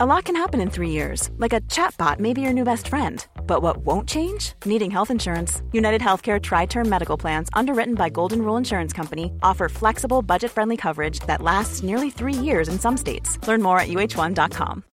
A lot can happen in three years, like a chatbot may be your new best friend. But what won't change? Needing health insurance. United Healthcare Tri Term Medical Plans, underwritten by Golden Rule Insurance Company, offer flexible, budget friendly coverage that lasts nearly three years in some states. Learn more at uh1.com.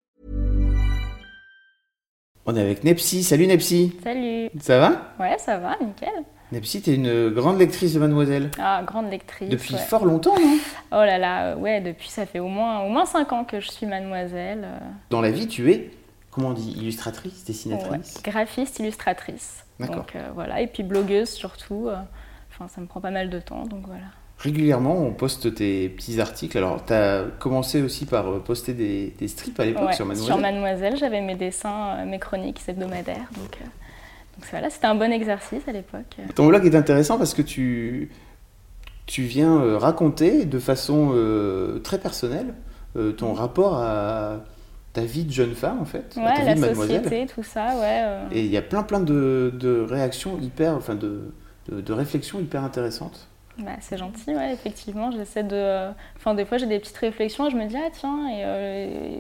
On est avec Nepsi. Salut Nepsi. Salut. Ça va Ouais, ça va, nickel. Nepsi, t'es une grande lectrice de Mademoiselle. Ah, grande lectrice. Depuis ouais. fort longtemps, non? Oh là là, euh, ouais, depuis ça fait au moins, au moins 5 ans que je suis mademoiselle. euh, Dans la vie, tu es, comment on dit, illustratrice, ouais, dessinatrice graphiste, illustratrice. D'accord. Donc euh, voilà, et puis blogueuse surtout. Enfin, ça me prend pas mal de temps, donc voilà. Régulièrement, on poste tes petits articles. Alors, t'as commencé aussi par poster des, des strips à l'époque Ouais, sur Mademoiselle? Mademoiselle, j'avais mes dessins, mes chroniques hebdomadaires. Donc, euh, donc voilà, c'était un bon exercice à l'époque. Ton blog est intéressant parce que tu, tu viens euh, raconter de façon euh, très personnelle euh, ton rapport à ta vie de jeune femme, en fait, à ta Ouais, vie la de Mademoiselle. société, tout ça, ouais. euh, Et il y a plein plein de, de réactions hyper, enfin de, de, de réflexions hyper intéressantes. Bah, c'est gentil, ouais, effectivement. J'essaie de. Enfin, des fois, j'ai des petites réflexions et je me dis, ah tiens, et, euh,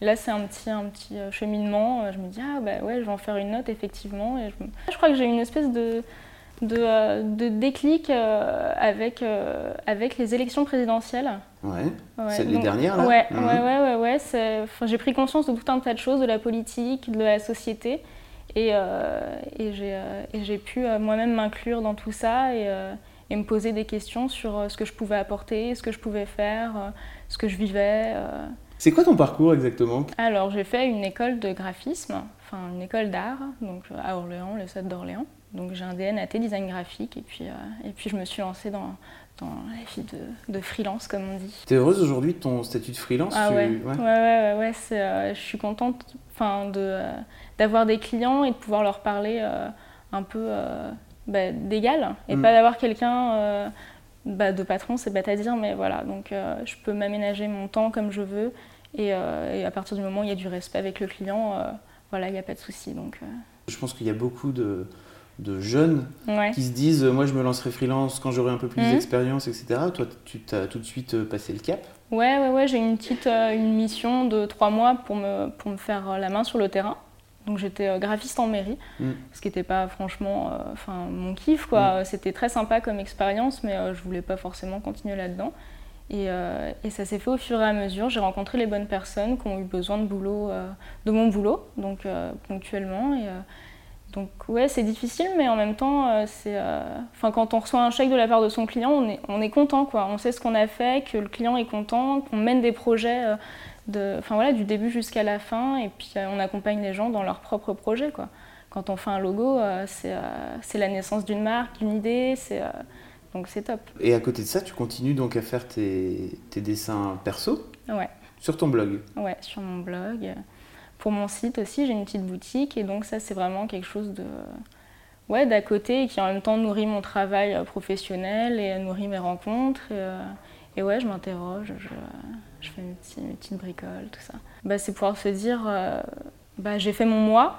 et là, c'est un petit, un petit euh, cheminement. Euh, Je me dis, ah bah ouais, je vais en faire une note, effectivement. Et je, je crois que j'ai eu une espèce de, de, euh, de déclic euh, avec, euh, avec les élections présidentielles. Ouais. Ouais, C'est les dernières, là Ouais, Mhm. ouais, ouais, ouais. ouais, enfin, j'ai pris conscience de tout un tas de choses, de la politique, de la société. Et, euh, et j'ai euh, pu euh, moi-même m'inclure dans tout ça et, euh, et me poser des questions sur euh, ce que je pouvais apporter, ce que je pouvais faire, euh, ce que je vivais. euh. C'est quoi ton parcours exactement? Alors, j'ai fait une école de graphisme, enfin une école d'art, donc à Orléans, le SAT d'Orléans. Donc j'ai un DNAT design graphique et puis, euh, et puis je me suis lancée dans, dans la vie de, de freelance, comme on dit. T'es heureuse aujourd'hui de ton statut de freelance Ah tu- ouais, ouais, ouais, ouais, ouais, euh, je suis contente enfin, de, euh, d'avoir des clients et de pouvoir leur parler un peu bah, d'égal et Mm. pas d'avoir quelqu'un euh, bah, de patron, c'est bête à dire, mais voilà, donc euh, je peux m'aménager mon temps comme je veux et, euh, et à partir du moment où il y a du respect avec le client, voilà, il n'y a pas de souci. Donc, Je pense qu'il y a beaucoup de, de jeunes ouais. qui se disent moi je me lancerai freelance quand j'aurai un peu plus Mhm. d'expérience, etc. Toi tu t'as tout de suite passé le cap? Ouais, ouais, ouais, j'ai une petite une mission de trois mois pour me, pour me faire la main sur le terrain. Donc j'étais euh, graphiste en mairie, Mm. ce qui n'était pas franchement euh, mon kiff. quoi. C'était très sympa comme expérience, mais euh, je voulais pas forcément continuer là-dedans. Et, euh, et ça s'est fait au fur et à mesure. J'ai rencontré les bonnes personnes qui ont eu besoin de boulot, de mon boulot, donc ponctuellement. Et, donc ouais, c'est difficile, mais en même temps, euh, c'est, euh, quand on reçoit un chèque de la part de son client, on est, on est content, quoi. On sait ce qu'on a fait, que le client est content, qu'on mène des projets euh, de, enfin voilà, du début jusqu'à la fin, et puis euh, on accompagne les gens dans leurs propres projets, quoi. Quand on fait un logo, c'est, c'est la naissance d'une marque, d'une idée, c'est, donc c'est top. Et à côté de ça, tu continues donc à faire tes, tes dessins perso Ouais. sur ton blog? Ouais, sur mon blog. Pour mon site aussi, j'ai une petite boutique et donc ça, c'est vraiment quelque chose de ouais, d'à côté et qui en même temps nourrit mon travail euh, professionnel et nourrit mes rencontres. Et, euh, et ouais, je m'interroge, je, je fais mes, petits- mes petites bricoles, tout ça. Bah, c'est pouvoir se dire, euh, bah, j'ai fait mon mois,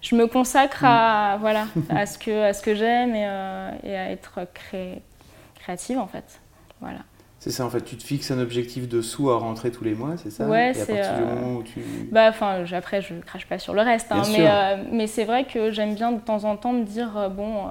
je me consacre à, voilà, à ce que, à ce que j'aime et, euh, et à être cré- créative en fait. Voilà. C'est ça en fait, tu te fixes un objectif de sous à rentrer tous les mois, c'est ça? Ouais, à c'est, du euh, moment où tu... Bah, enfin, je- après, je crache pas sur le reste, hein, mais, euh, mais c'est vrai que j'aime bien de temps en temps me dire, euh, bon,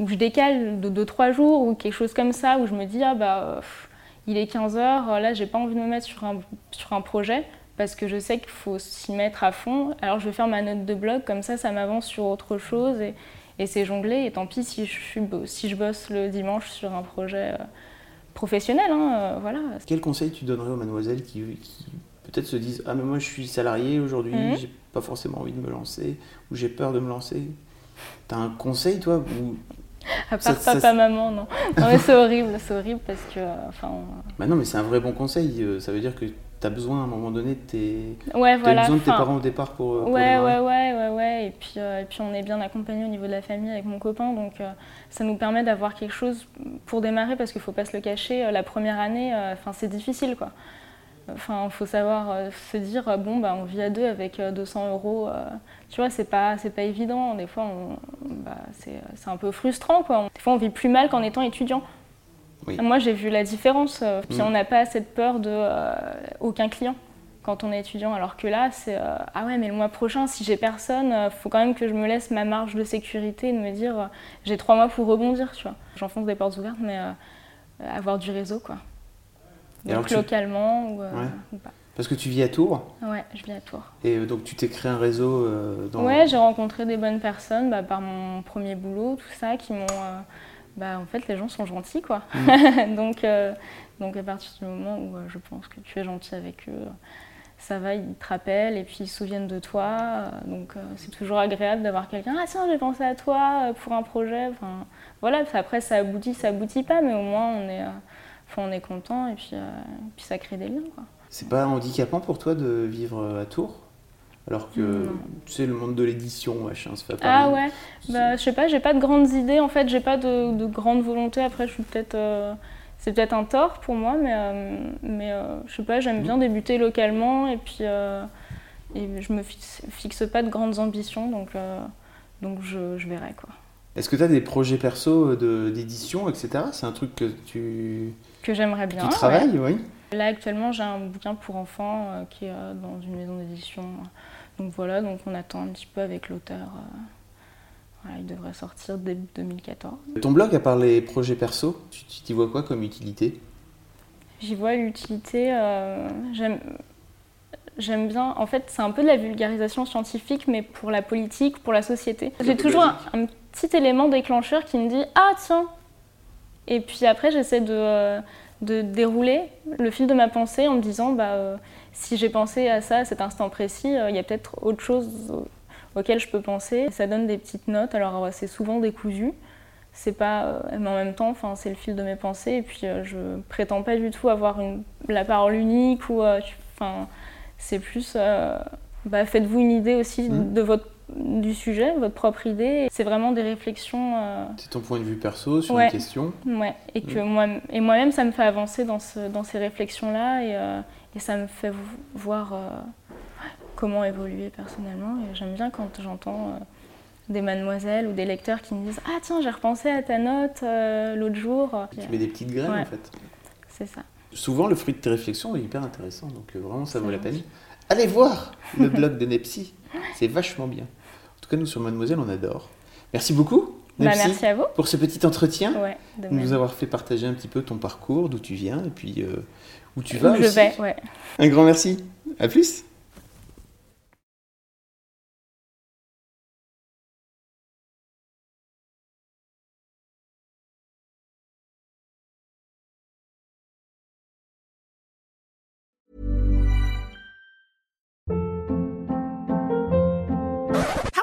ou je décale de 2-3 jours, ou quelque chose comme ça, où je me dis, ah bah, pff, il est 15h, là, j'ai pas envie de me mettre sur un, sur un projet, parce que je sais qu'il faut s'y mettre à fond, alors je vais faire ma note de blog, comme ça, ça m'avance sur autre chose, et, et c'est jongler, et tant pis si je, suis, si je bosse le dimanche sur un projet professionnel, hein, euh, voilà. Quel conseil tu donnerais aux mademoiselles qui, qui peut-être se disent Ah, mais moi je suis salarié aujourd'hui, Mhm. j'ai pas forcément envie de me lancer, ou j'ai peur de me lancer T'as un conseil toi ou... À part ça- papa, maman, non. Non, mais c'est horrible, c'est horrible parce que, euh, enfin, on- Bah non, mais c'est un vrai bon conseil, euh, ça veut dire que t'as besoin à un moment donné de tes. Ouais, voilà. besoin de tes parents au départ pour. pour Ouais, ouais, ouais, puis, euh, et puis on est bien accompagné au niveau de la famille avec mon copain, donc euh, ça nous permet d'avoir quelque chose pour démarrer parce qu'il faut pas se le cacher. euh, La première année, enfin, c'est difficile, quoi. Enfin, il faut savoir se dire bon, bah, on vit à deux avec euh, 200 euros. tu vois, c'est pas, c'est pas évident. Des fois, on, bah, c'est, c'est un peu frustrant, quoi. Des fois, on vit plus mal qu'en étant étudiant. Oui. Moi, j'ai vu la différence. Puis Mm. on n'a pas cette peur de euh, aucun client. Quand on est étudiant. Alors que là, c'est euh, ah ouais, mais le mois prochain, si j'ai personne, il faut quand même que je me laisse ma marge de sécurité et de me dire j'ai trois mois pour rebondir, tu vois. J'enfonce des portes ouvertes, mais avoir du réseau, quoi. Donc localement ou, ou pas. Parce que tu vis à Tours Ouais, je vis à Tours. Et euh, donc tu t'es créé un réseau euh, dans... Ouais, j'ai rencontré des bonnes personnes bah, par mon premier boulot, tout ça, qui m'ont... Euh, bah, en fait, les gens sont gentils, quoi. Mm. donc, donc à partir du moment où je pense que tu es gentil avec eux, ça va, ils te rappellent et puis ils se souviennent de toi. donc c'est toujours agréable d'avoir quelqu'un, ah tiens, j'ai pensé à toi pour un projet. Enfin, voilà, après ça aboutit, ça aboutit pas, mais au moins on est, on est content et puis, puis ça crée des liens. C'est pas handicapant pour toi de vivre à Tours? Alors que tu sais le monde de l'édition machin se fait pas ah ouais bah, je sais pas j'ai pas de grandes idées en fait j'ai pas de, de grande volonté après je suis peut-être euh, c'est peut-être un tort pour moi mais euh, mais euh, je sais pas j'aime bien débuter localement et puis et je me fixe, fixe, pas de grandes ambitions donc donc je, je verrai quoi est-ce que tu as des projets perso d'édition etc c'est un truc que tu que j'aimerais bien tu travailles oui Là actuellement j'ai un bouquin pour enfants euh, qui est euh, dans une maison d'édition. Donc voilà, donc on attend un petit peu avec l'auteur. Euh, il devrait sortir début 2014. Ton blog, à part les projets perso, tu t'y vois quoi comme utilité? J'y vois l'utilité. j'aime, j'aime bien. En fait, c'est un peu de la vulgarisation scientifique, mais pour la politique, pour la société. J'ai toujours un, un, petit élément déclencheur qui me dit Ah, tiens Et puis après, j'essaie de de dérouler le fil de ma pensée en me disant bah, euh, si j'ai pensé à ça à cet instant précis, euh, il y a peut-être autre chose auquel je peux penser. Ça donne des petites notes, alors c'est souvent décousu, c'est pas, euh, mais en même temps, enfin, c'est le fil de mes pensées et puis je prétends pas du tout avoir une, la parole unique ou, enfin, c'est plus, bah, faites-vous une idée aussi mmh. de votre du sujet, votre propre idée. C'est vraiment des réflexions. Euh, c'est ton point de vue perso sur une question. Ouais, et que mm. moi, et moi-même, ça me fait avancer dans, ce, dans ces réflexions-là et, euh, et, ça me fait voir euh, comment évoluer personnellement. Et j'aime bien quand j'entends des mademoiselles ou des lecteurs qui me disent Ah, tiens, j'ai repensé à ta note l'autre jour. Tu mets des petites graines en fait. C'est ça. Souvent, le fruit de tes réflexions est hyper intéressant, donc vraiment, ça vaut la peine. Allez voir le blog de Nepsi, c'est vachement bien. En tout cas, nous sur Mademoiselle, on adore. Merci beaucoup. Bah, merci à vous. Pour ce petit entretien, de nous avoir fait partager un petit peu ton parcours, d'où tu viens et puis euh, où tu vas. Où je vais, ouais. Un grand merci. À plus.